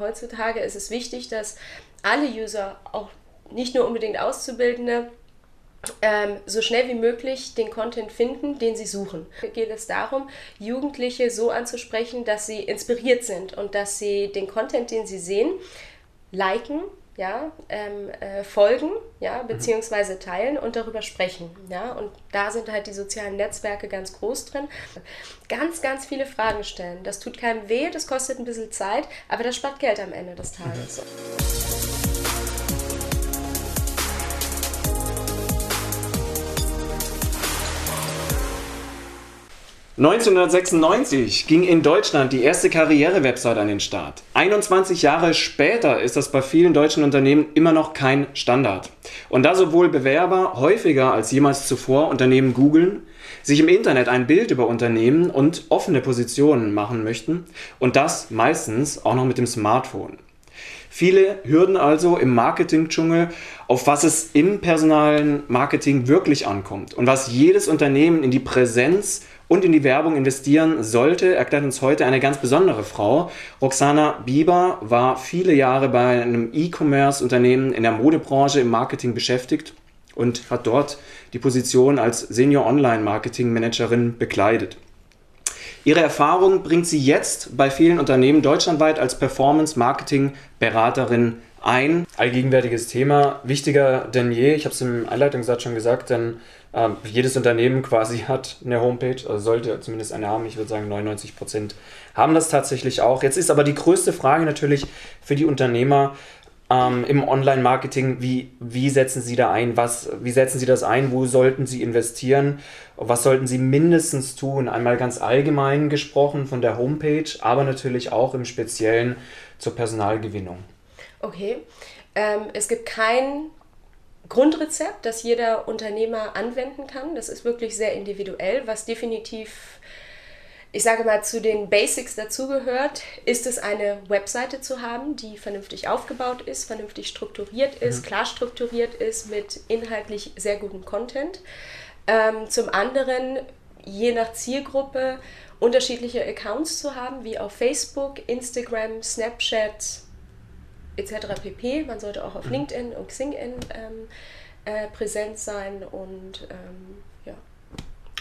heutzutage ist es wichtig, dass alle User, auch nicht nur unbedingt Auszubildende, ähm, so schnell wie möglich den Content finden, den sie suchen. Hier geht es darum, Jugendliche so anzusprechen, dass sie inspiriert sind und dass sie den Content, den sie sehen, liken, ja, ähm, äh, folgen, ja, mhm. beziehungsweise teilen und darüber sprechen, ja, und da sind halt die sozialen Netzwerke ganz groß drin. Ganz, ganz viele Fragen stellen. Das tut keinem weh, das kostet ein bisschen Zeit, aber das spart Geld am Ende des Tages. Mhm. 1996 ging in Deutschland die erste Karriere-Website an den Start. 21 Jahre später ist das bei vielen deutschen Unternehmen immer noch kein Standard. Und da sowohl Bewerber häufiger als jemals zuvor Unternehmen googeln, sich im Internet ein Bild über Unternehmen und offene Positionen machen möchten und das meistens auch noch mit dem Smartphone. Viele Hürden also im Marketing-Dschungel, auf was es im personalen Marketing wirklich ankommt und was jedes Unternehmen in die Präsenz und in die Werbung investieren sollte, erklärt uns heute eine ganz besondere Frau. Roxana Bieber war viele Jahre bei einem E-Commerce-Unternehmen in der Modebranche im Marketing beschäftigt und hat dort die Position als Senior Online Marketing Managerin bekleidet. Ihre Erfahrung bringt sie jetzt bei vielen Unternehmen deutschlandweit als Performance Marketing Beraterin ein. Allgegenwärtiges Thema, wichtiger denn je. Ich habe es im Einleitungssatz schon gesagt, denn ähm, jedes Unternehmen quasi hat eine Homepage, also sollte zumindest eine haben. Ich würde sagen, 99 Prozent haben das tatsächlich auch. Jetzt ist aber die größte Frage natürlich für die Unternehmer ähm, im Online-Marketing, wie, wie setzen sie da ein? Was, wie setzen sie das ein? Wo sollten sie investieren? Was sollten sie mindestens tun? Einmal ganz allgemein gesprochen von der Homepage, aber natürlich auch im Speziellen zur Personalgewinnung. Okay. Ähm, es gibt kein Grundrezept, das jeder Unternehmer anwenden kann. Das ist wirklich sehr individuell, was definitiv, ich sage mal, zu den Basics dazugehört, ist es eine Webseite zu haben, die vernünftig aufgebaut ist, vernünftig strukturiert ist, mhm. klar strukturiert ist, mit inhaltlich sehr gutem Content. Ähm, zum anderen, je nach Zielgruppe, unterschiedliche Accounts zu haben, wie auf Facebook, Instagram, Snapchat, etc. pp. Man sollte auch auf mhm. LinkedIn und XingIn ähm, äh, präsent sein und ähm, ja.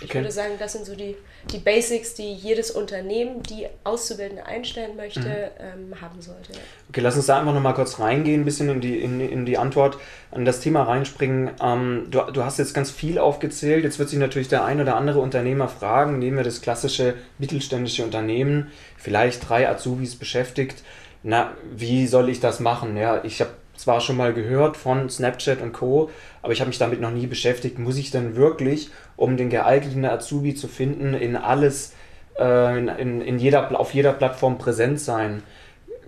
Ich okay. würde sagen, das sind so die, die Basics, die jedes Unternehmen, die Auszubildende einstellen möchte, mhm. ähm, haben sollte. Okay, lass uns da einfach nochmal kurz reingehen, ein bisschen in die, in, in die Antwort, an das Thema reinspringen. Ähm, du, du hast jetzt ganz viel aufgezählt. Jetzt wird sich natürlich der ein oder andere Unternehmer fragen, nehmen wir das klassische mittelständische Unternehmen, vielleicht drei Azubis beschäftigt na, wie soll ich das machen? Ja, ich habe zwar schon mal gehört von Snapchat und Co., aber ich habe mich damit noch nie beschäftigt. Muss ich denn wirklich, um den geeigneten Azubi zu finden, in alles, äh, in, in, jeder, auf jeder Plattform präsent sein?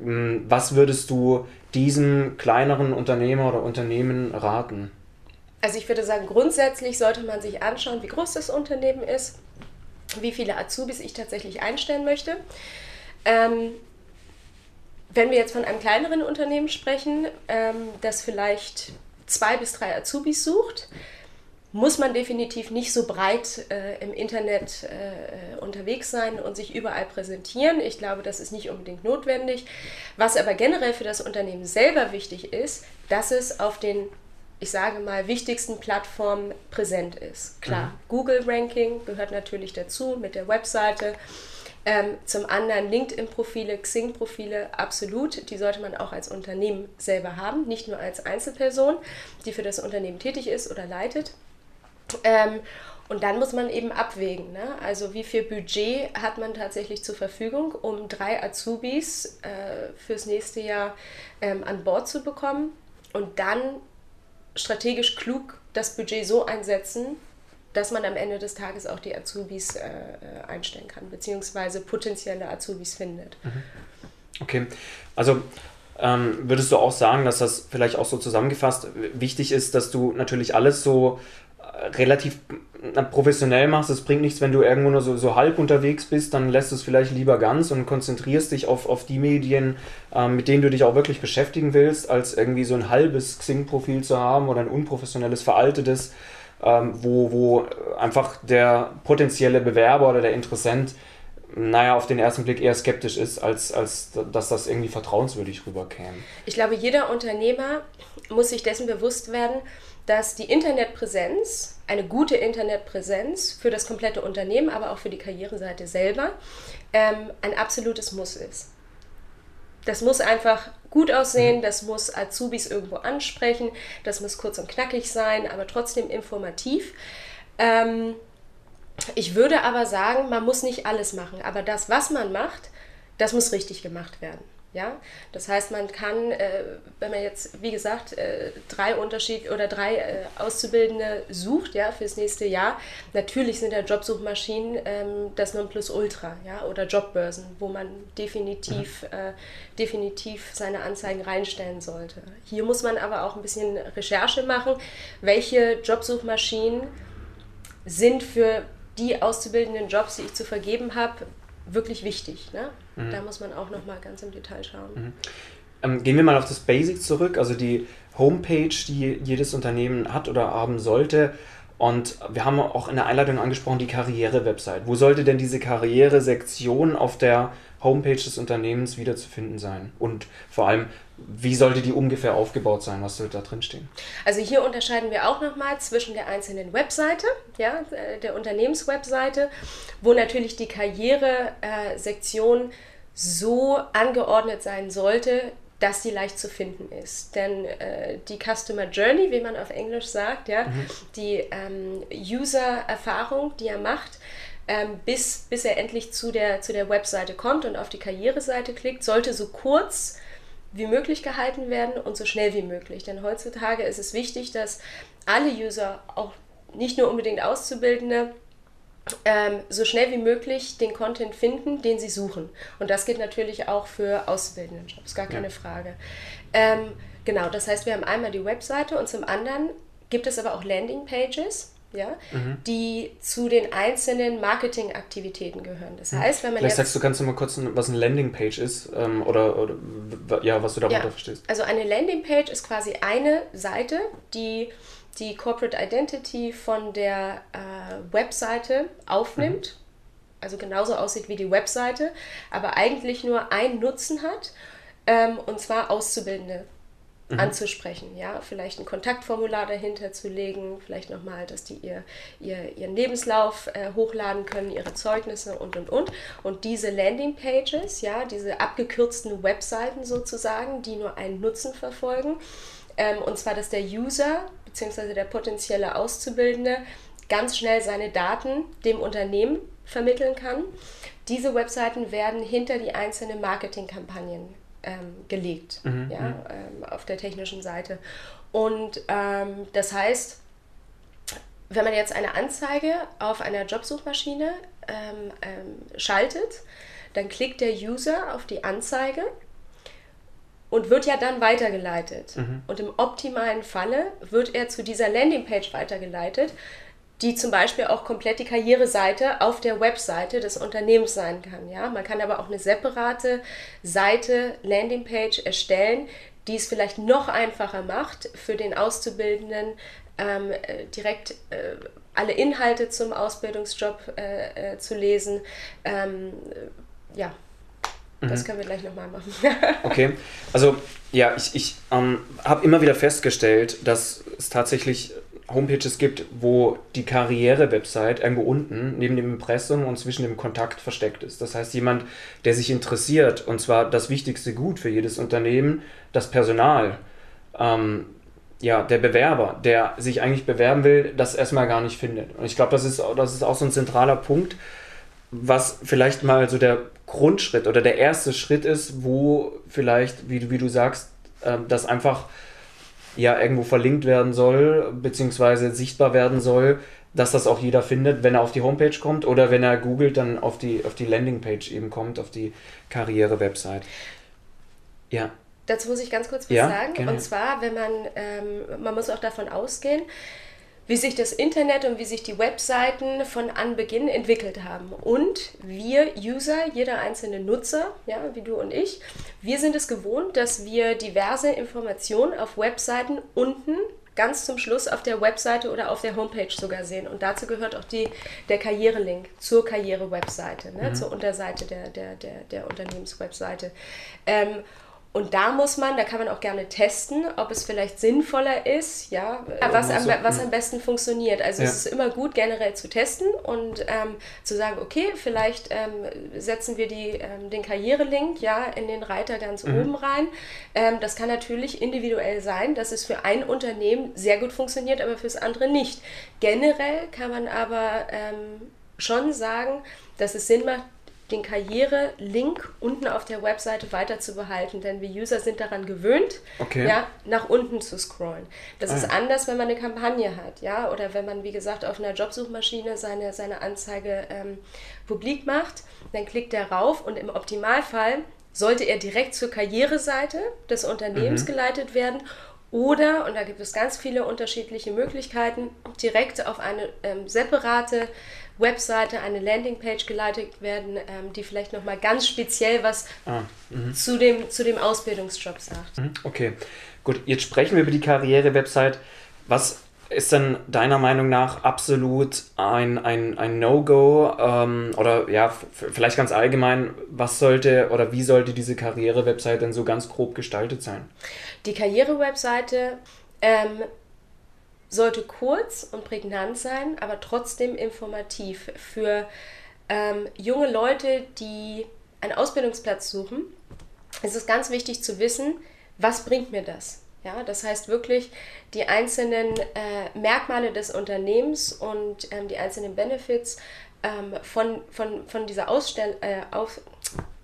Hm, was würdest du diesem kleineren Unternehmer oder Unternehmen raten? Also ich würde sagen, grundsätzlich sollte man sich anschauen, wie groß das Unternehmen ist, wie viele Azubis ich tatsächlich einstellen möchte. Ähm, wenn wir jetzt von einem kleineren Unternehmen sprechen, ähm, das vielleicht zwei bis drei Azubis sucht, muss man definitiv nicht so breit äh, im Internet äh, unterwegs sein und sich überall präsentieren. Ich glaube, das ist nicht unbedingt notwendig. Was aber generell für das Unternehmen selber wichtig ist, dass es auf den, ich sage mal, wichtigsten Plattformen präsent ist. Klar, mhm. Google Ranking gehört natürlich dazu mit der Webseite. Ähm, zum anderen LinkedIn-Profile, Xing-Profile, absolut. Die sollte man auch als Unternehmen selber haben, nicht nur als Einzelperson, die für das Unternehmen tätig ist oder leitet. Ähm, und dann muss man eben abwägen, ne? also wie viel Budget hat man tatsächlich zur Verfügung, um drei Azubis äh, fürs nächste Jahr ähm, an Bord zu bekommen und dann strategisch klug das Budget so einsetzen, dass man am Ende des Tages auch die Azubis äh, äh, einstellen kann, beziehungsweise potenzielle Azubis findet. Mhm. Okay, also ähm, würdest du auch sagen, dass das vielleicht auch so zusammengefasst wichtig ist, dass du natürlich alles so äh, relativ professionell machst. Es bringt nichts, wenn du irgendwo nur so, so halb unterwegs bist, dann lässt du es vielleicht lieber ganz und konzentrierst dich auf, auf die Medien, ähm, mit denen du dich auch wirklich beschäftigen willst, als irgendwie so ein halbes Xing-Profil zu haben oder ein unprofessionelles, veraltetes ähm, wo, wo einfach der potenzielle Bewerber oder der Interessent naja, auf den ersten Blick eher skeptisch ist, als, als dass das irgendwie vertrauenswürdig rüberkäme. Ich glaube, jeder Unternehmer muss sich dessen bewusst werden, dass die Internetpräsenz, eine gute Internetpräsenz für das komplette Unternehmen, aber auch für die Karriereseite selber, ähm, ein absolutes Muss ist. Das muss einfach gut aussehen, mhm. das muss Azubis irgendwo ansprechen, das muss kurz und knackig sein, aber trotzdem informativ. Ähm, ich würde aber sagen, man muss nicht alles machen, aber das, was man macht, das muss richtig gemacht werden. Ja, das heißt, man kann, äh, wenn man jetzt, wie gesagt, äh, drei Unterschied oder drei äh, Auszubildende sucht, ja, fürs nächste Jahr, natürlich sind ja Jobsuchmaschinen ähm, das Nonplusultra, ja, oder Jobbörsen, wo man definitiv, mhm. Äh, definitiv seine Anzeigen reinstellen sollte. Hier muss man aber auch ein bisschen Recherche machen, welche Jobsuchmaschinen sind für die auszubildenden Jobs, die ich zu vergeben habe, wirklich wichtig. Ne? Mhm. Da muss man auch noch mal ganz im Detail schauen. Mhm. Ähm, gehen wir mal auf das Basic zurück, also die Homepage, die jedes Unternehmen hat oder haben sollte. Und wir haben auch in der Einleitung angesprochen, die Karriere-Website. Wo sollte denn diese Karriere-Sektion auf der Homepage des Unternehmens wiederzufinden sein? Und vor allem, wie sollte die ungefähr aufgebaut sein? Was sollte da drin stehen? Also hier unterscheiden wir auch nochmal zwischen der einzelnen Webseite, ja, äh, der Unternehmenswebseite, wo natürlich die Karriere-Sektion so angeordnet sein sollte, dass die leicht zu finden ist. Denn äh, die Customer Journey, wie man auf Englisch sagt, ja, mhm. die ähm, User-Erfahrung, die er macht, ähm, bis, bis er endlich zu der, zu der Webseite kommt und auf die Karriereseite klickt, sollte so kurz wie möglich gehalten werden und so schnell wie möglich. Denn heutzutage ist es wichtig, dass alle User, auch nicht nur unbedingt Auszubildende, ähm, so schnell wie möglich den Content finden, den sie suchen. Und das geht natürlich auch für Ausbildendenjobs, gar keine ja. Frage. Ähm, genau, das heißt, wir haben einmal die Webseite und zum anderen gibt es aber auch Landingpages ja, mhm. die zu den einzelnen Marketingaktivitäten gehören. Das mhm. heißt, wenn man Vielleicht sagst du, kannst du mal kurz, was eine Landingpage ist ähm, oder, oder, ja, was du darunter ja, verstehst. Also eine Landingpage ist quasi eine Seite, die die Corporate Identity von der äh, Webseite aufnimmt. Also genauso aussieht wie die Webseite, aber eigentlich nur einen Nutzen hat, ähm, und zwar Auszubildende mhm. anzusprechen. Ja? Vielleicht ein Kontaktformular dahinter zu legen, vielleicht nochmal, dass die ihr, ihr, ihren Lebenslauf äh, hochladen können, ihre Zeugnisse und und und. Und diese Landingpages, ja, diese abgekürzten Webseiten sozusagen, die nur einen Nutzen verfolgen, ähm, und zwar, dass der User bzw. der potenzielle Auszubildende ganz schnell seine Daten dem Unternehmen vermitteln kann. Diese Webseiten werden hinter die einzelnen Marketingkampagnen ähm, gelegt, mhm, ja, mhm. ähm, auf der technischen Seite. Und ähm, das heißt, wenn man jetzt eine Anzeige auf einer Jobsuchmaschine ähm, ähm, schaltet, dann klickt der User auf die Anzeige und wird ja dann weitergeleitet. Mhm. Und im optimalen Falle wird er zu dieser Landingpage weitergeleitet, die zum Beispiel auch komplett die Karriereseite auf der Webseite des Unternehmens sein kann. Ja? Man kann aber auch eine separate Seite, Landingpage erstellen, die es vielleicht noch einfacher macht für den Auszubildenden, ähm, äh, direkt äh, alle Inhalte zum Ausbildungsjob äh, äh zu lesen. Ähm, ja, das mhm. können wir gleich nochmal machen. okay, also ja, ich, ich ähm, habe immer wieder festgestellt, dass es tatsächlich Homepages gibt, wo die Karriere-Website irgendwo unten neben dem Impressum und zwischen dem Kontakt versteckt ist. Das heißt, jemand, der sich interessiert, und zwar das wichtigste Gut für jedes Unternehmen, das Personal, ähm, ja, der Bewerber, der sich eigentlich bewerben will, das erstmal gar nicht findet. Und ich glaube, das ist, das ist auch so ein zentraler Punkt, was vielleicht mal so der Grundschritt oder der erste Schritt ist, wo vielleicht, wie du, wie du sagst, äh, das einfach ja irgendwo verlinkt werden soll, beziehungsweise sichtbar werden soll, dass das auch jeder findet, wenn er auf die Homepage kommt oder wenn er googelt, dann auf die, auf die Landingpage eben kommt, auf die Karriere-Website. Ja. Dazu muss ich ganz kurz was ja, sagen. Gerne. Und zwar, wenn man, ähm, man muss auch davon ausgehen, wie sich das Internet und wie sich die Webseiten von Anbeginn entwickelt haben. Und wir User, jeder einzelne Nutzer, ja, wie du und ich, wir sind es gewohnt, dass wir diverse Informationen auf Webseiten unten ganz zum Schluss auf der Webseite oder auf der Homepage sogar sehen. Und dazu gehört auch die, der Karrierelink zur Karriere-Webseite, ne? Mhm. zur Unterseite der, der, der, der Unternehmenswebseite. Ähm, und da muss man, da kann man auch gerne testen, ob es vielleicht sinnvoller ist, ja, was, am, was am besten funktioniert. Also ja. es ist immer gut, generell zu testen und ähm, zu sagen, okay, vielleicht ähm, setzen wir die, ähm, den Karrierelink ja in den Reiter ganz mhm. oben rein. Ähm, das kann natürlich individuell sein, dass es für ein Unternehmen sehr gut funktioniert, aber fürs andere nicht. Generell kann man aber ähm, schon sagen, dass es Sinn macht, den Karriere-Link unten auf der Webseite weiter zu behalten, denn wir User sind daran gewöhnt, okay. ja, nach unten zu scrollen. Das ah. ist anders, wenn man eine Kampagne hat, ja, oder wenn man, wie gesagt, auf einer Jobsuchmaschine seine, seine Anzeige ähm, publik macht, dann klickt er rauf und im Optimalfall sollte er direkt zur Karriereseite des Unternehmens mhm. geleitet werden oder, und da gibt es ganz viele unterschiedliche Möglichkeiten, direkt auf eine ähm, separate Webseite, eine Landingpage geleitet werden, ähm, die vielleicht nochmal ganz speziell was ah, mhm. zu, dem, zu dem Ausbildungsjob sagt. Mhm, okay, gut. Jetzt sprechen wir über die Karriere-Website. Was ist denn deiner Meinung nach absolut ein, ein, ein No-Go ähm, oder ja, vielleicht ganz allgemein, was sollte oder wie sollte diese Karriere-Website denn so ganz grob gestaltet sein? Die Karriere-Webseite ähm, sollte kurz und prägnant sein, aber trotzdem informativ für ähm, junge Leute, die einen Ausbildungsplatz suchen. Es ist ganz wichtig zu wissen, was bringt mir das? Ja, das heißt wirklich die einzelnen äh, Merkmale des Unternehmens und ähm, die einzelnen Benefits ähm, von, von, von dieser Ausstell äh,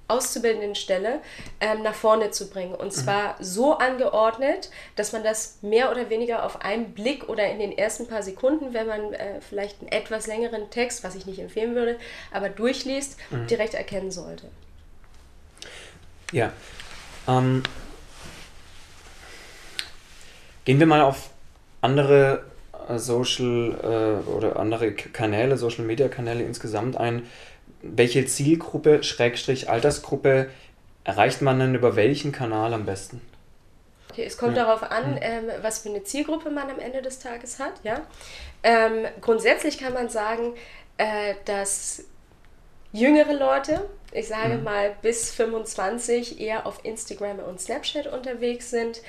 Auszubildendenstelle ähm, nach vorne zu bringen. Und mhm. zwar mhm. so angeordnet, dass man das mehr oder weniger auf einen Blick oder in den ersten paar Sekunden, wenn man äh, vielleicht einen etwas längeren Text, was ich nicht empfehlen würde, aber durchliest, mhm. direkt erkennen sollte. Ja. Ähm, gehen wir mal auf andere Social äh, oder andere Kanäle, Social Media Kanäle insgesamt ein welche Zielgruppe, Schrägstrich Altersgruppe erreicht man denn über welchen Kanal am besten? Okay, es kommt ja. darauf an, hm. ähm, was für eine Zielgruppe man am Ende des Tages hat. Ja? Ähm, grundsätzlich kann man sagen, äh, dass jüngere Leute, ich sage mhm. mal bis 25, eher auf Instagram und Snapchat unterwegs sind.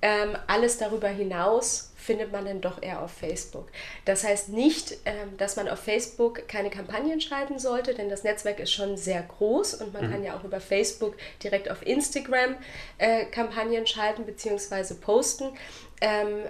Ähm, alles darüber hinaus findet man dann doch eher auf Facebook. Das heißt nicht, ähm, dass man auf Facebook keine Kampagnen schalten sollte, denn das Netzwerk ist schon sehr groß und man mhm. kann ja auch über Facebook direkt auf Instagram äh, Kampagnen schalten bzw. posten. Ähm,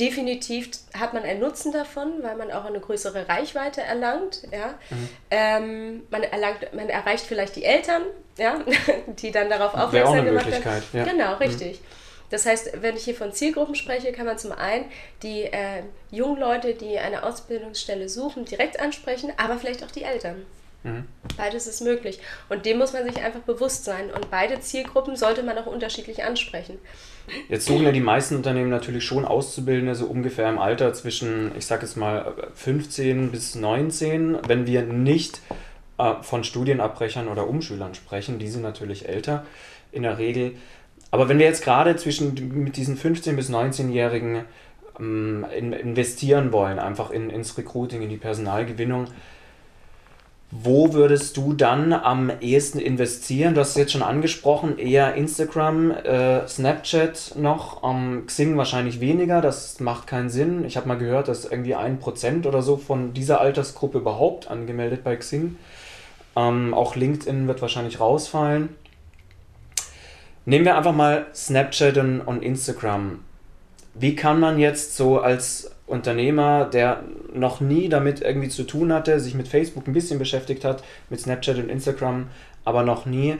definitiv hat man einen Nutzen davon, weil man auch eine größere Reichweite erlangt. Ja? Mhm. Ähm, man, erlangt, man erreicht vielleicht die Eltern, ja? die dann darauf aufmerksam gemacht werden. Genau, mhm. richtig. Mhm. Das heißt, wenn ich hier von Zielgruppen spreche, kann man zum einen die äh, jungen Leute, die eine Ausbildungsstelle suchen, direkt ansprechen, aber vielleicht auch die Eltern. Mhm. Beides ist möglich. Und dem muss man sich einfach bewusst sein. Und beide Zielgruppen sollte man auch unterschiedlich ansprechen. Jetzt suchen ja die meisten Unternehmen natürlich schon Auszubildende, so ungefähr im Alter zwischen, ich sage jetzt mal, 15 bis 19. Wenn wir nicht äh, von Studienabbrechern oder Umschülern sprechen, die sind natürlich älter in der Regel. Aber wenn wir jetzt gerade zwischen mit diesen 15- bis 19-Jährigen ähm, in, investieren wollen, einfach in, ins Recruiting, in die Personalgewinnung, wo würdest du dann am ehesten investieren? Du hast es jetzt schon angesprochen, eher Instagram, äh, Snapchat noch, ähm, Xing wahrscheinlich weniger, das macht keinen Sinn. Ich habe mal gehört, dass irgendwie ein Prozent oder so von dieser Altersgruppe überhaupt angemeldet bei Xing. Ähm, auch LinkedIn wird wahrscheinlich rausfallen. Nehmen wir einfach mal Snapchat und, und Instagram. Wie kann man jetzt so als Unternehmer, der noch nie damit irgendwie zu tun hatte, sich mit Facebook ein bisschen beschäftigt hat, mit Snapchat und Instagram, aber noch nie,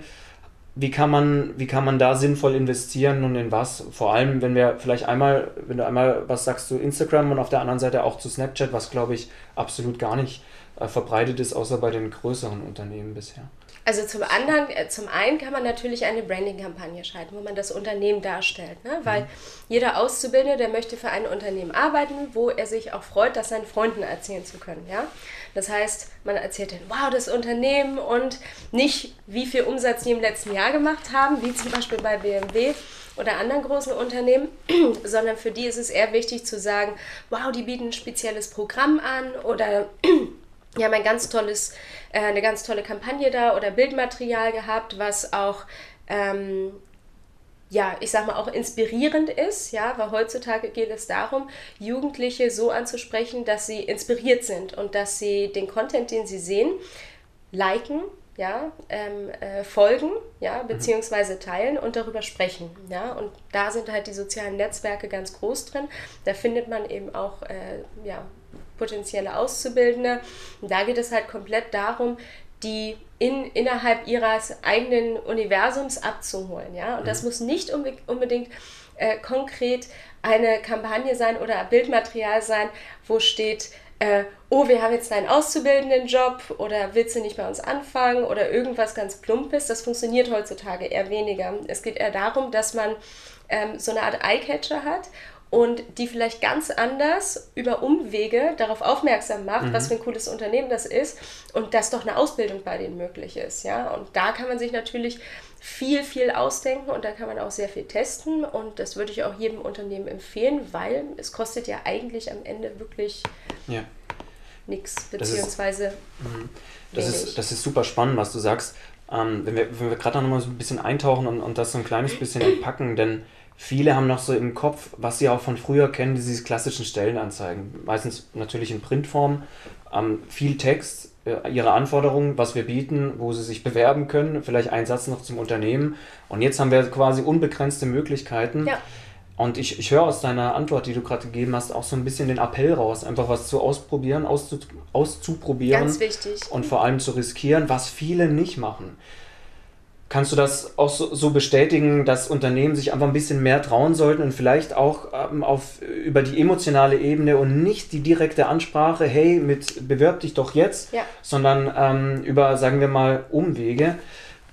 wie kann man, wie kann man da sinnvoll investieren und in was? Vor allem, wenn wir vielleicht einmal, wenn du einmal was sagst zu Instagram und auf der anderen Seite auch zu Snapchat, was glaube ich absolut gar nicht äh, verbreitet ist, außer bei den größeren Unternehmen bisher. Also zum anderen, äh, zum einen kann man natürlich eine Branding-Kampagne schalten, wo man das Unternehmen darstellt. Ne? Weil mhm. jeder Auszubildende, der möchte für ein Unternehmen arbeiten, wo er sich auch freut, das seinen Freunden erzählen zu können. Ja? Das heißt, man erzählt dann, wow, das Unternehmen und nicht, wie viel Umsatz die im letzten Jahr gemacht haben, wie zum Beispiel bei BMW oder anderen großen Unternehmen, sondern für die ist es eher wichtig zu sagen, wow, die bieten ein spezielles Programm an oder wir haben ein ganz tolles, äh, eine ganz tolle Kampagne da oder Bildmaterial gehabt, was auch ähm, ja, ich sag mal, auch inspirierend ist, ja, weil heutzutage geht es darum, Jugendliche so anzusprechen, dass sie inspiriert sind und dass sie den Content, den sie sehen, liken, ja, ähm, äh, folgen, ja, mhm. beziehungsweise teilen und darüber sprechen, ja, und da sind halt die sozialen Netzwerke ganz groß drin. Da findet man eben auch, äh, ja, potenzielle Auszubildende. Und da geht es halt komplett darum, die in, innerhalb ihres eigenen Universums abzuholen. Ja? Und mhm. das muss nicht unbedingt äh, konkret eine Kampagne sein oder Bildmaterial sein, wo steht, äh, oh, wir haben jetzt einen auszubildenden Job oder willst du nicht bei uns anfangen oder irgendwas ganz Plumpes. Das funktioniert heutzutage eher weniger. Es geht eher darum, dass man ähm, so eine Art Eyecatcher hat und die vielleicht ganz anders über Umwege darauf aufmerksam macht, mhm. was für ein cooles Unternehmen das ist und dass doch eine Ausbildung bei denen möglich ist. Ja? Und da kann man sich natürlich viel, viel ausdenken und da kann man auch sehr viel testen und das würde ich auch jedem Unternehmen empfehlen, weil es kostet ja eigentlich am Ende wirklich ja. nichts, beziehungsweise mhm. das ist, das, ist, das ist super spannend, was du sagst. Ähm, wenn wir, wenn wir gerade noch mal so ein bisschen eintauchen und, und das so ein kleines bisschen entpacken, denn Viele haben noch so im Kopf, was sie auch von früher kennen, diese klassischen Stellenanzeigen. Meistens natürlich in Printform, ähm, viel Text, äh, ihre Anforderungen, was wir bieten, wo sie sich bewerben können, vielleicht ein Satz noch zum Unternehmen. Und jetzt haben wir quasi unbegrenzte Möglichkeiten. Ja. Und ich, ich höre aus deiner Antwort, die du gerade gegeben hast, auch so ein bisschen den Appell raus, einfach was zu ausprobieren, auszu, auszuprobieren. Ganz wichtig. Und vor allem zu riskieren, was viele nicht machen. Kannst du das auch so, so, bestätigen, dass Unternehmen sich einfach ein bisschen mehr trauen sollten und vielleicht auch ähm, auf, über die emotionale Ebene und nicht die direkte Ansprache, hey, mit bewirb dich doch jetzt, ja. sondern ähm, über, sagen wir mal, Umwege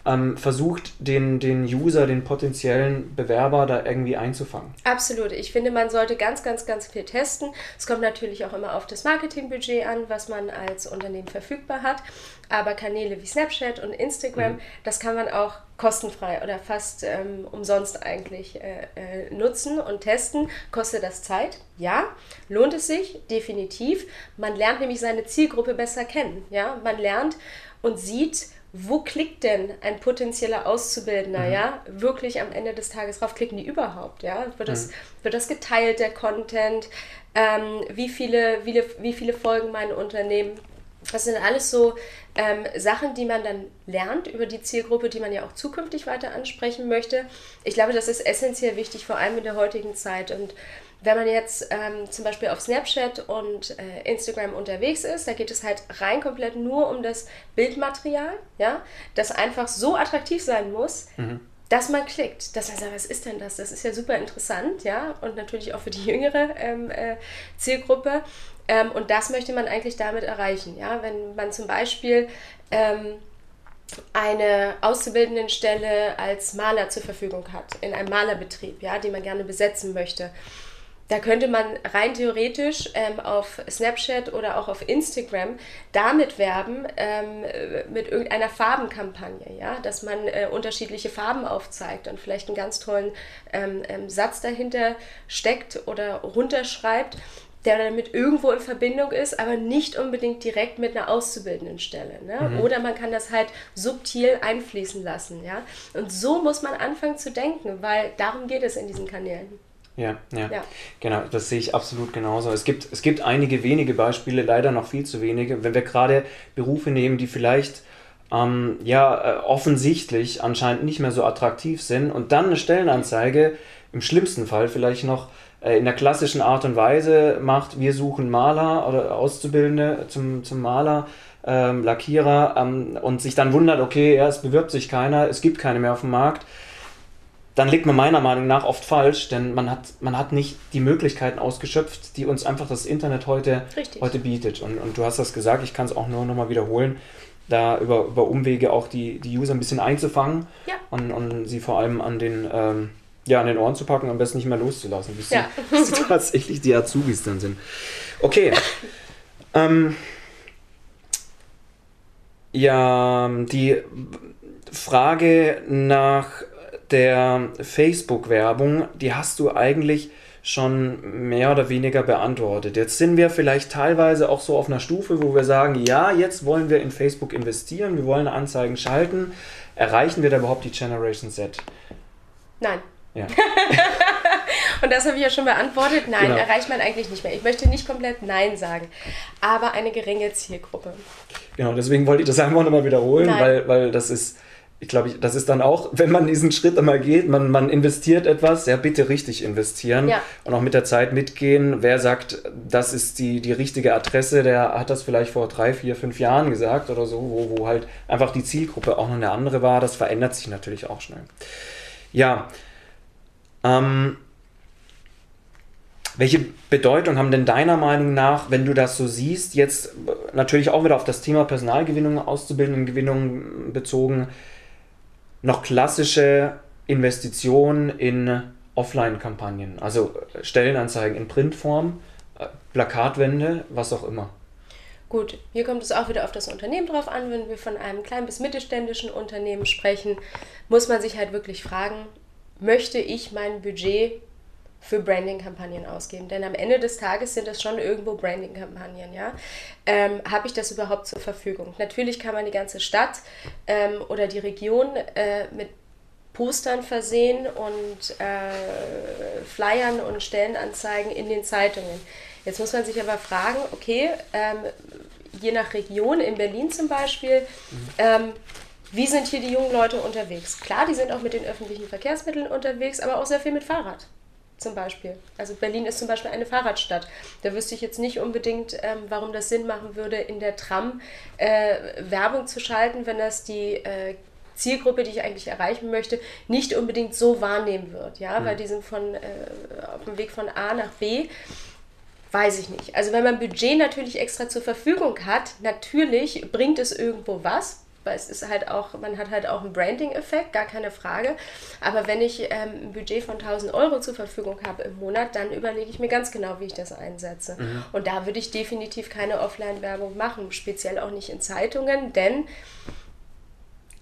ähm, versucht, den, den User, den potenziellen Bewerber da irgendwie einzufangen. Absolut. Ich finde, man sollte ganz, ganz, ganz viel testen. Es kommt natürlich auch immer auf das Marketingbudget an, was man als Unternehmen verfügbar hat. Aber Kanäle wie Snapchat und Instagram, mhm. das kann man auch kostenfrei oder fast ähm, umsonst eigentlich äh, äh, nutzen und testen. Kostet das Zeit? Ja. Lohnt es sich? Definitiv. Man lernt nämlich seine Zielgruppe besser kennen. Ja? Man lernt und sieht, wo klickt denn ein potenzieller Auszubildender, mhm. ja, wirklich am Ende des Tages drauf? Klicken die überhaupt, ja? Wird das, mhm. wird das geteilt, der Content? Ähm, wie, viele, wie, wie viele folgen mein Unternehmen? Das sind alles so ähm, Sachen, die man dann lernt über die Zielgruppe, die man ja auch zukünftig weiter ansprechen möchte. Ich glaube, das ist essentiell wichtig, vor allem in der heutigen Zeit. Und wenn man jetzt ähm, zum Beispiel auf Snapchat und äh, Instagram unterwegs ist, da geht es halt rein komplett nur um das Bildmaterial, ja, das einfach so attraktiv sein muss, mhm. dass man klickt. Dass man sagt, was ist denn das? Das ist ja super interessant, ja, und natürlich auch für die jüngere ähm, äh, Zielgruppe. Ähm, und das möchte man eigentlich damit erreichen, ja, wenn man zum Beispiel ähm, eine Auszubildendenstelle als Maler zur Verfügung hat, in einem Malerbetrieb, ja, die man gerne besetzen möchte da könnte man rein theoretisch ähm, auf Snapchat oder auch auf Instagram damit werben, ähm, mit irgendeiner Farbenkampagne, ja? dass man äh, unterschiedliche Farben aufzeigt und vielleicht einen ganz tollen ähm, ähm Satz dahinter steckt oder runterschreibt, der damit irgendwo in Verbindung ist, aber nicht unbedingt direkt mit einer auszubildenden Stelle. Ne? Mhm. Oder man kann das halt subtil einfließen lassen. Ja? Und so muss man anfangen zu denken, weil darum geht es in diesen Kanälen. Ja, ja, ja, genau, das sehe ich absolut genauso. Es gibt, es gibt einige wenige Beispiele, leider noch viel zu wenige. Wenn wir gerade Berufe nehmen, die vielleicht ähm, ja, äh, offensichtlich anscheinend nicht mehr so attraktiv sind und dann eine Stellenanzeige im schlimmsten Fall vielleicht noch äh, in der klassischen Art und Weise macht, wir suchen Maler oder Auszubildende zum, zum Maler, ähm, Lackierer ähm, und sich dann wundert, okay, ja, es bewirbt sich keiner, es gibt keine mehr auf dem Markt dann liegt man meiner Meinung nach oft falsch, denn man hat, man hat nicht die Möglichkeiten ausgeschöpft, die uns einfach das Internet heute, heute bietet. Und, und du hast das gesagt, ich kann es auch nur nochmal wiederholen. da über, über Umwege auch die, die User ein bisschen einzufangen Ja. und, und sie vor allem an den, ähm, ja, an den Ohren zu packen und am besten nicht mehr loszulassen, bis, Ja. sie, bis sie tatsächlich die Azubis dann sind. Okay. ähm, ja, die Frage nach der Facebook-Werbung, die hast du eigentlich schon mehr oder weniger beantwortet. Jetzt sind wir vielleicht teilweise auch so auf einer Stufe, wo wir sagen, ja, jetzt wollen wir in Facebook investieren, wir wollen Anzeigen schalten. Erreichen wir da überhaupt die Generation Z? Nein. Ja. Und das habe ich ja schon beantwortet. Nein, Genau. erreicht man eigentlich nicht mehr. Ich möchte nicht komplett Nein sagen, aber eine geringe Zielgruppe. Genau, deswegen wollte ich das einfach nochmal wiederholen, Nein. weil, weil das ist, ich glaube, das ist dann auch, wenn man diesen Schritt einmal geht, man, man investiert etwas, ja bitte richtig investieren Ja. und auch mit der Zeit mitgehen. Wer sagt, das ist die, die richtige Adresse, der hat das vielleicht vor drei, vier, fünf Jahren gesagt oder so, wo, wo halt einfach die Zielgruppe auch noch eine andere war. Das verändert sich natürlich auch schnell. Ja, ähm, welche Bedeutung haben denn deiner Meinung nach, wenn du das so siehst, jetzt natürlich auch wieder auf das Thema Personalgewinnung, Auszubildendengewinnung bezogen, noch klassische Investitionen in Offline-Kampagnen, also äh, Stellenanzeigen in Printform, äh, Plakatwände, was auch immer? Gut, hier kommt es auch wieder auf das Unternehmen drauf an. Wenn wir von einem kleinen bis mittelständischen Unternehmen sprechen, muss man sich halt wirklich fragen, möchte ich mein Budget für Branding-Kampagnen ausgeben? Denn am Ende des Tages sind das schon irgendwo Branding-Kampagnen, ja? Ähm, Habe ich das überhaupt zur Verfügung? Natürlich kann man die ganze Stadt ähm, oder die Region äh, mit Postern versehen und äh, Flyern und Stellenanzeigen in den Zeitungen. Jetzt muss man sich aber fragen, okay, ähm, je nach Region, in Berlin zum Beispiel, ähm, wie sind hier die jungen Leute unterwegs? Klar, die sind auch mit den öffentlichen Verkehrsmitteln unterwegs, aber auch sehr viel mit Fahrrad zum Beispiel. Also Berlin ist zum Beispiel eine Fahrradstadt. Da wüsste ich jetzt nicht unbedingt, ähm, warum das Sinn machen würde, in der Tram äh, Werbung zu schalten, wenn das die äh, Zielgruppe, die ich eigentlich erreichen möchte, nicht unbedingt so wahrnehmen wird. Ja, weil die sind von, äh, auf dem Weg von A nach B. Weiß ich nicht. Also wenn man Budget natürlich extra zur Verfügung hat, natürlich bringt es irgendwo was, weil es ist halt auch, man hat halt auch einen Branding-Effekt, gar keine Frage. Aber wenn ich ähm, ein Budget von 1000 Euro zur Verfügung habe im Monat, dann überlege ich mir ganz genau, wie ich das einsetze. Und da würde ich definitiv keine Offline-Werbung machen, speziell auch nicht in Zeitungen, denn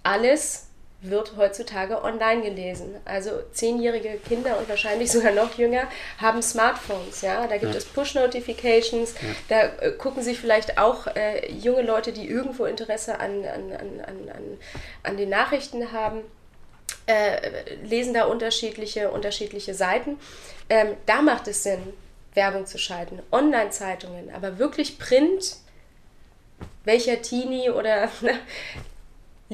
alles wird heutzutage online gelesen. Also zehnjährige Kinder und wahrscheinlich sogar noch jünger haben Smartphones. Ja, da gibt Ja. es Push-Notifications. Da äh, gucken sich vielleicht auch äh, junge Leute, die irgendwo Interesse an, an, an, an, an, den Nachrichten haben, äh, lesen da unterschiedliche, unterschiedliche Seiten. Ähm, da macht es Sinn, Werbung zu schalten. Online-Zeitungen, aber wirklich Print. Welcher Teenie oder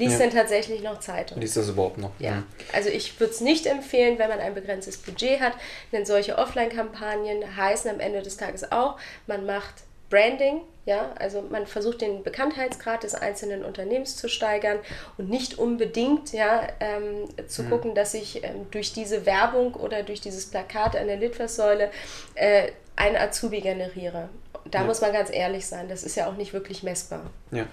liest Ja. denn tatsächlich noch Zeitung? Liest das überhaupt noch? Ja, also ich würde es nicht empfehlen, wenn man ein begrenztes Budget hat, denn solche Offline-Kampagnen heißen am Ende des Tages auch, man macht Branding, ja, also man versucht den Bekanntheitsgrad des einzelnen Unternehmens zu steigern und nicht unbedingt, ja, ähm, zu gucken, dass ich ähm, durch diese Werbung oder durch dieses Plakat an der Litfaßsäule äh, einen Azubi generiere. Da Ja. muss man ganz ehrlich sein, das ist ja auch nicht wirklich messbar. Ja.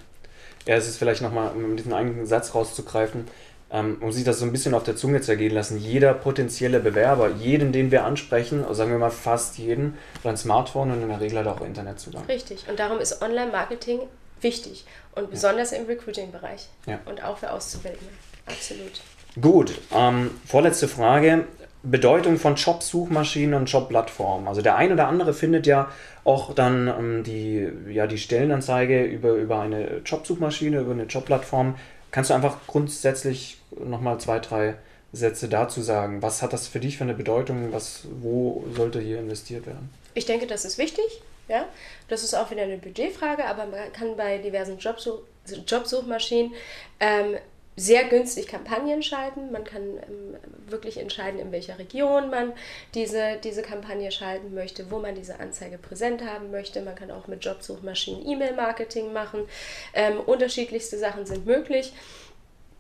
Ja, es ist vielleicht nochmal, um diesen einen Satz rauszugreifen, ähm, um sich das so ein bisschen auf der Zunge zergehen lassen. Jeder potenzielle Bewerber, jeden, den wir ansprechen, also sagen wir mal fast jeden, hat ein Smartphone und in der Regel hat er auch Internetzugang. Richtig. Und darum ist Online-Marketing wichtig. Und besonders im Recruiting-Bereich. Ja. Und auch für Auszubildende. Absolut. Gut, ähm, vorletzte Frage. Bedeutung von Jobsuchmaschinen und Jobplattformen. Also der ein oder andere findet ja auch dann ähm, die, ja, die Stellenanzeige über, über eine Jobsuchmaschine, über eine Jobplattform. Kannst du einfach grundsätzlich nochmal zwei, drei Sätze dazu sagen? Was hat das für dich für eine Bedeutung? Was, wo sollte hier investiert werden? Ich denke, das ist wichtig. Ja? Das ist auch wieder eine Budgetfrage, aber man kann bei diversen Jobsuch Jobsuchmaschinen ähm, sehr günstig Kampagnen schalten. Man kann ähm, wirklich entscheiden, in welcher Region man diese, diese Kampagne schalten möchte, wo man diese Anzeige präsent haben möchte. Man kann auch mit Jobsuchmaschinen E-Mail-Marketing machen. Ähm, unterschiedlichste Sachen sind möglich.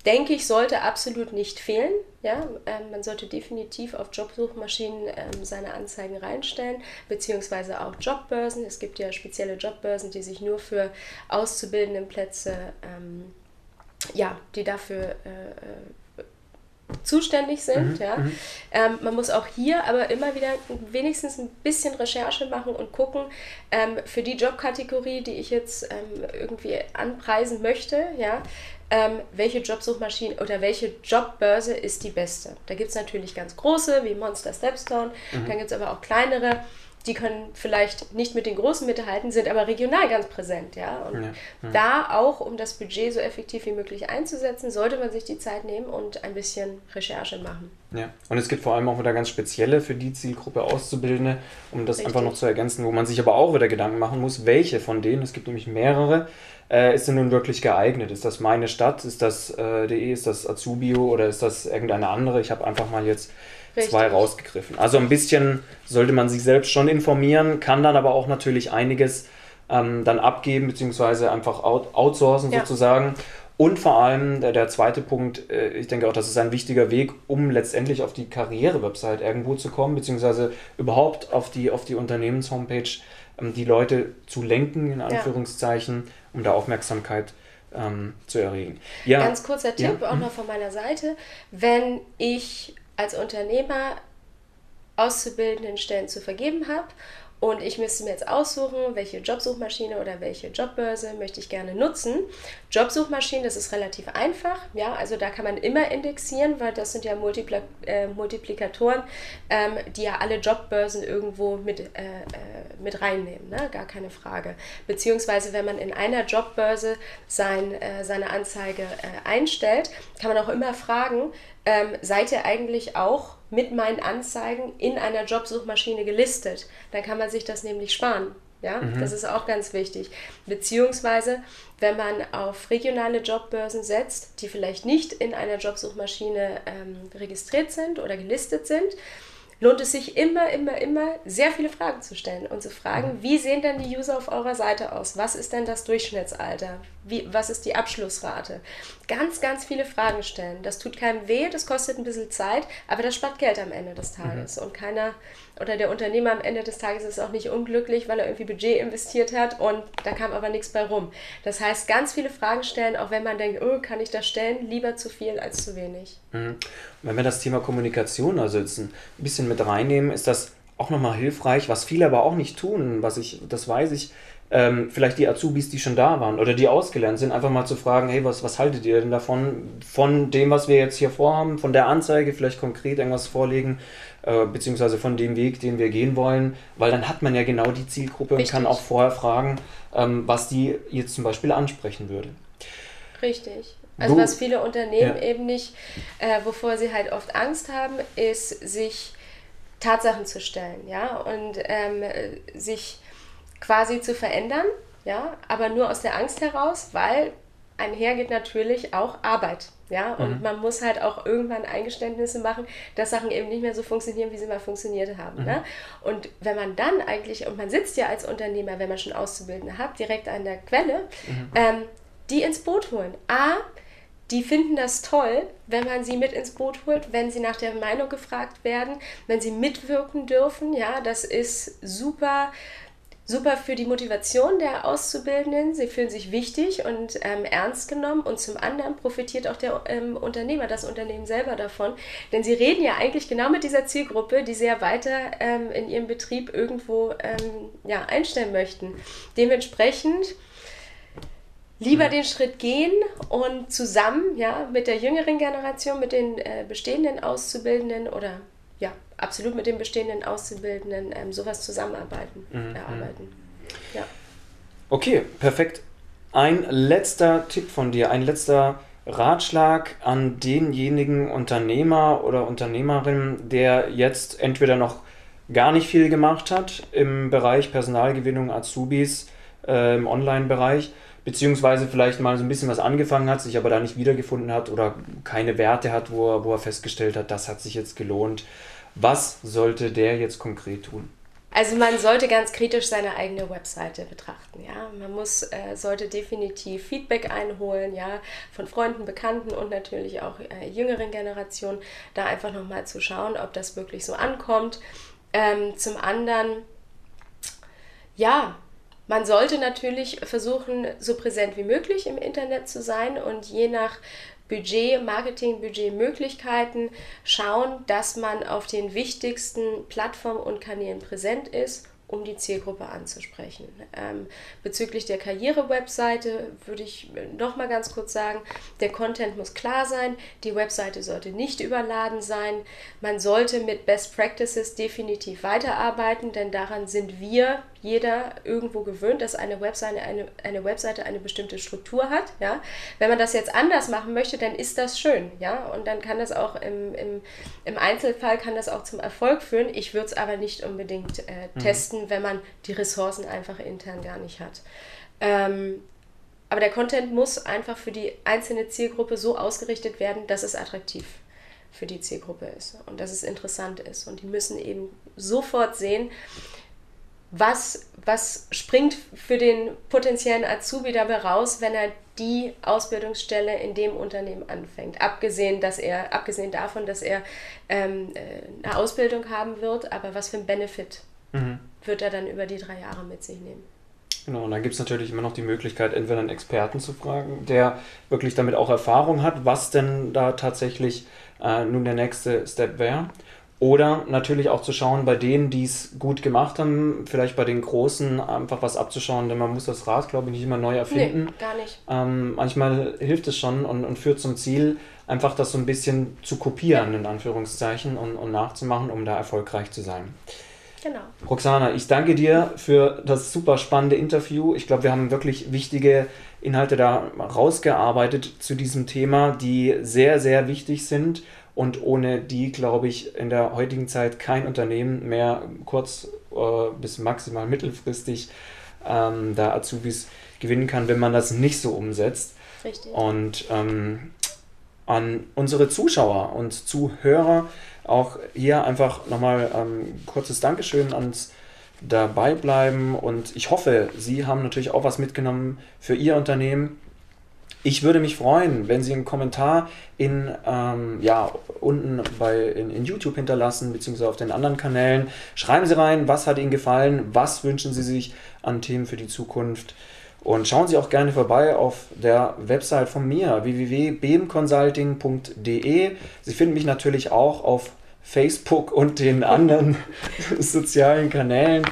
denke ich, sollte absolut nicht fehlen. Ja, ähm, man sollte definitiv auf Jobsuchmaschinen ähm, seine Anzeigen reinstellen, beziehungsweise auch Jobbörsen. Es gibt ja spezielle Jobbörsen, die sich nur für Auszubildendenplätze, ähm, ja, die dafür äh, äh zuständig sind. Mhm, ja. Mhm. Ähm, man muss auch hier aber immer wieder wenigstens ein bisschen Recherche machen und gucken, ähm, für die Jobkategorie, die ich jetzt ähm, irgendwie anpreisen möchte, ja, ähm, welche Jobsuchmaschine oder welche Jobbörse ist die beste. Da gibt es natürlich ganz große wie Monster Stepstone, mhm. dann gibt es aber auch kleinere die können vielleicht nicht mit den Großen mithalten, sind aber regional ganz präsent. Ja? Und ja, ja. da auch, um das Budget so effektiv wie möglich einzusetzen, sollte man sich die Zeit nehmen und ein bisschen Recherche machen. Ja, und es gibt vor allem auch wieder ganz spezielle für die Zielgruppe Auszubildende, um das Richtig. einfach noch zu ergänzen, wo man sich aber auch wieder Gedanken machen muss, welche von denen, es gibt nämlich mehrere, äh, ist denn nun wirklich geeignet? Ist das meine Stadt? Ist das äh, DE? Ist das Azubio oder ist das irgendeine andere? Ich habe einfach mal jetzt Richtig. zwei rausgegriffen. Also ein bisschen sollte man sich selbst schon informieren, kann dann aber auch natürlich einiges ähm, dann abgeben, beziehungsweise einfach out outsourcen ja. sozusagen. Und vor allem der, der zweite Punkt, äh, ich denke auch, das ist ein wichtiger Weg, um letztendlich auf die Karriere-Website irgendwo zu kommen, beziehungsweise überhaupt auf die, auf die Unternehmenshomepage ähm, die Leute zu lenken, in Anführungszeichen, ja. um da Aufmerksamkeit ähm, zu erregen. Ja. Ganz kurzer Tipp ja. auch noch von meiner Seite. Wenn ich als Unternehmer auszubildenden Stellen zu vergeben habe und ich müsste mir jetzt aussuchen, welche Jobsuchmaschine oder welche Jobbörse möchte ich gerne nutzen. Jobsuchmaschinen, das ist relativ einfach. Ja, also da kann man immer indexieren, weil das sind ja Multipla äh, Multiplikatoren, ähm, die ja alle Jobbörsen irgendwo mit, äh, äh, mit reinnehmen. Ne? Gar keine Frage. Beziehungsweise, wenn man in einer Jobbörse sein, äh, seine Anzeige äh, einstellt, kann man auch immer fragen, ähm, seid ihr eigentlich auch mit meinen Anzeigen in einer Jobsuchmaschine gelistet. Dann kann man sich das nämlich sparen. Ja, mhm. das ist auch ganz wichtig. Beziehungsweise, wenn man auf regionale Jobbörsen setzt, die vielleicht nicht in einer Jobsuchmaschine ähm, registriert sind oder gelistet sind, lohnt es sich immer, immer, immer sehr viele Fragen zu stellen und zu fragen, mhm. wie sehen denn die User auf eurer Seite aus? Was ist denn das Durchschnittsalter? Wie, was ist die Abschlussrate? Ganz, ganz viele Fragen stellen. Das tut keinem weh, das kostet ein bisschen Zeit, aber das spart Geld am Ende des Tages. Mhm. Und keiner oder der Unternehmer am Ende des Tages ist auch nicht unglücklich, weil er irgendwie Budget investiert hat und da kam aber nichts bei rum. Das heißt, ganz viele Fragen stellen, auch wenn man denkt, oh, kann ich das stellen? Lieber zu viel als zu wenig. Mhm. Wenn wir das Thema Kommunikation also jetzt ein bisschen mit reinnehmen, ist das auch nochmal hilfreich, was viele aber auch nicht tun, was ich, das weiß ich, ähm, vielleicht die Azubis, die schon da waren oder die ausgelernt sind, einfach mal zu fragen, hey, was, was haltet ihr denn davon, von dem, was wir jetzt hier vorhaben, von der Anzeige, vielleicht konkret irgendwas vorlegen, äh, beziehungsweise von dem Weg, den wir gehen wollen, weil dann hat man ja genau die Zielgruppe Richtig. und kann auch vorher fragen, ähm, was die jetzt zum Beispiel ansprechen würde. Richtig. Also was viele Unternehmen ja. eben nicht, äh, wovor sie halt oft Angst haben, ist sich Tatsachen zu stellen, ja, und ähm, sich quasi zu verändern, ja, aber nur aus der Angst heraus, weil einhergeht natürlich auch Arbeit. Ja, und mhm. man muss halt auch irgendwann Eingeständnisse machen, dass Sachen eben nicht mehr so funktionieren, wie sie mal funktioniert haben. Mhm. Ne? Und wenn man dann eigentlich, und man sitzt ja als Unternehmer, wenn man schon Auszubildende hat, direkt an der Quelle, mhm. ähm, die ins Boot holen. A, die finden das toll, wenn man sie mit ins Boot holt, wenn sie nach der Meinung gefragt werden, wenn sie mitwirken dürfen. Ja, das ist super super für die Motivation der Auszubildenden. Sie fühlen sich wichtig und ähm, ernst genommen und zum anderen profitiert auch der ähm, Unternehmer, das Unternehmen selber davon, denn sie reden ja eigentlich genau mit dieser Zielgruppe, die sie ja weiter ähm, in ihrem Betrieb irgendwo ähm, ja, einstellen möchten. Dementsprechend lieber den Schritt gehen und zusammen ja, mit der jüngeren Generation, mit den äh, bestehenden Auszubildenden oder ja, absolut mit den bestehenden Auszubildenden ähm, sowas zusammenarbeiten, mhm. erarbeiten. Ja. Okay, perfekt. Ein letzter Tipp von dir, ein letzter Ratschlag an denjenigen Unternehmer oder Unternehmerin, der jetzt entweder noch gar nicht viel gemacht hat im Bereich Personalgewinnung, Azubis, äh, im Online-Bereich, beziehungsweise vielleicht mal so ein bisschen was angefangen hat, sich aber da nicht wiedergefunden hat oder keine Werte hat, wo er, wo er festgestellt hat, das hat sich jetzt gelohnt. Was sollte der jetzt konkret tun? Also man sollte ganz kritisch seine eigene Webseite betrachten. Ja? Man muss, äh, sollte definitiv Feedback einholen, ja, von Freunden, Bekannten und natürlich auch äh, jüngeren Generationen, da einfach nochmal zu schauen, ob das wirklich so ankommt. Ähm, zum anderen, ja, man sollte natürlich versuchen, so präsent wie möglich im Internet zu sein und je nach Budget, Marketing, Budgetmöglichkeiten schauen, dass man auf den wichtigsten Plattformen und Kanälen präsent ist um die Zielgruppe anzusprechen. Ähm, bezüglich der Karriere-Webseite würde ich noch mal ganz kurz sagen, der Content muss klar sein, die Webseite sollte nicht überladen sein, man sollte mit Best Practices definitiv weiterarbeiten, denn daran sind wir jeder irgendwo gewöhnt, dass eine Webseite eine, eine Webseite eine bestimmte Struktur hat. Ja? Wenn man das jetzt anders machen möchte, dann ist das schön. Ja? Und dann kann das auch im, im, im Einzelfall kann das auch zum Erfolg führen. Ich würde es aber nicht unbedingt äh, mhm. testen, wenn man die Ressourcen einfach intern gar nicht hat. Ähm, aber der Content muss einfach für die einzelne Zielgruppe so ausgerichtet werden, dass es attraktiv für die Zielgruppe ist und dass es interessant ist. Und die müssen eben sofort sehen, was, was springt für den potenziellen Azubi dabei raus, wenn er die Ausbildungsstelle in dem Unternehmen anfängt. Abgesehen, dass er, abgesehen davon, dass er ähm, äh, eine Ausbildung haben wird, aber was für ein Benefit mhm. wird er dann über die drei Jahre mit sich nehmen? Genau, und dann gibt es natürlich immer noch die Möglichkeit, entweder einen Experten zu fragen, der wirklich damit auch Erfahrung hat, was denn da tatsächlich äh, nun der nächste Step wäre. Oder natürlich auch zu schauen, bei denen, die es gut gemacht haben, vielleicht bei den Großen einfach was abzuschauen, denn man muss das Rad, glaube ich, nicht immer neu erfinden. Nee, gar nicht. Ähm, manchmal hilft es schon und, und führt zum Ziel, einfach das so ein bisschen zu kopieren, in Anführungszeichen, und, und nachzumachen, um da erfolgreich zu sein. Genau. Roxana, ich danke dir für das super spannende Interview. Ich glaube, wir haben wirklich wichtige Inhalte da rausgearbeitet zu diesem Thema, die sehr, sehr wichtig sind und ohne die, glaube ich, in der heutigen Zeit kein Unternehmen mehr kurz äh, bis maximal mittelfristig ähm, da Azubis gewinnen kann, wenn man das nicht so umsetzt. Richtig. Und ähm, an unsere Zuschauer und Zuhörer auch hier einfach nochmal ähm, kurzes Dankeschön ans dabei bleiben und ich hoffe, Sie haben natürlich auch was mitgenommen für Ihr Unternehmen ich würde mich freuen, wenn Sie einen Kommentar in, ähm, ja, unten bei, in, in YouTube hinterlassen, beziehungsweise auf den anderen Kanälen. Schreiben Sie rein, was hat Ihnen gefallen, was wünschen Sie sich an Themen für die Zukunft. Und schauen Sie auch gerne vorbei auf der Website von mir, www.bmconsulting.de. Sie finden mich natürlich auch auf Facebook und den anderen sozialen Kanälen.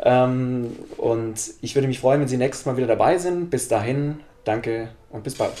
Ähm, und ich würde mich freuen, wenn Sie nächstes Mal wieder dabei sind. Bis dahin, danke und bis bald.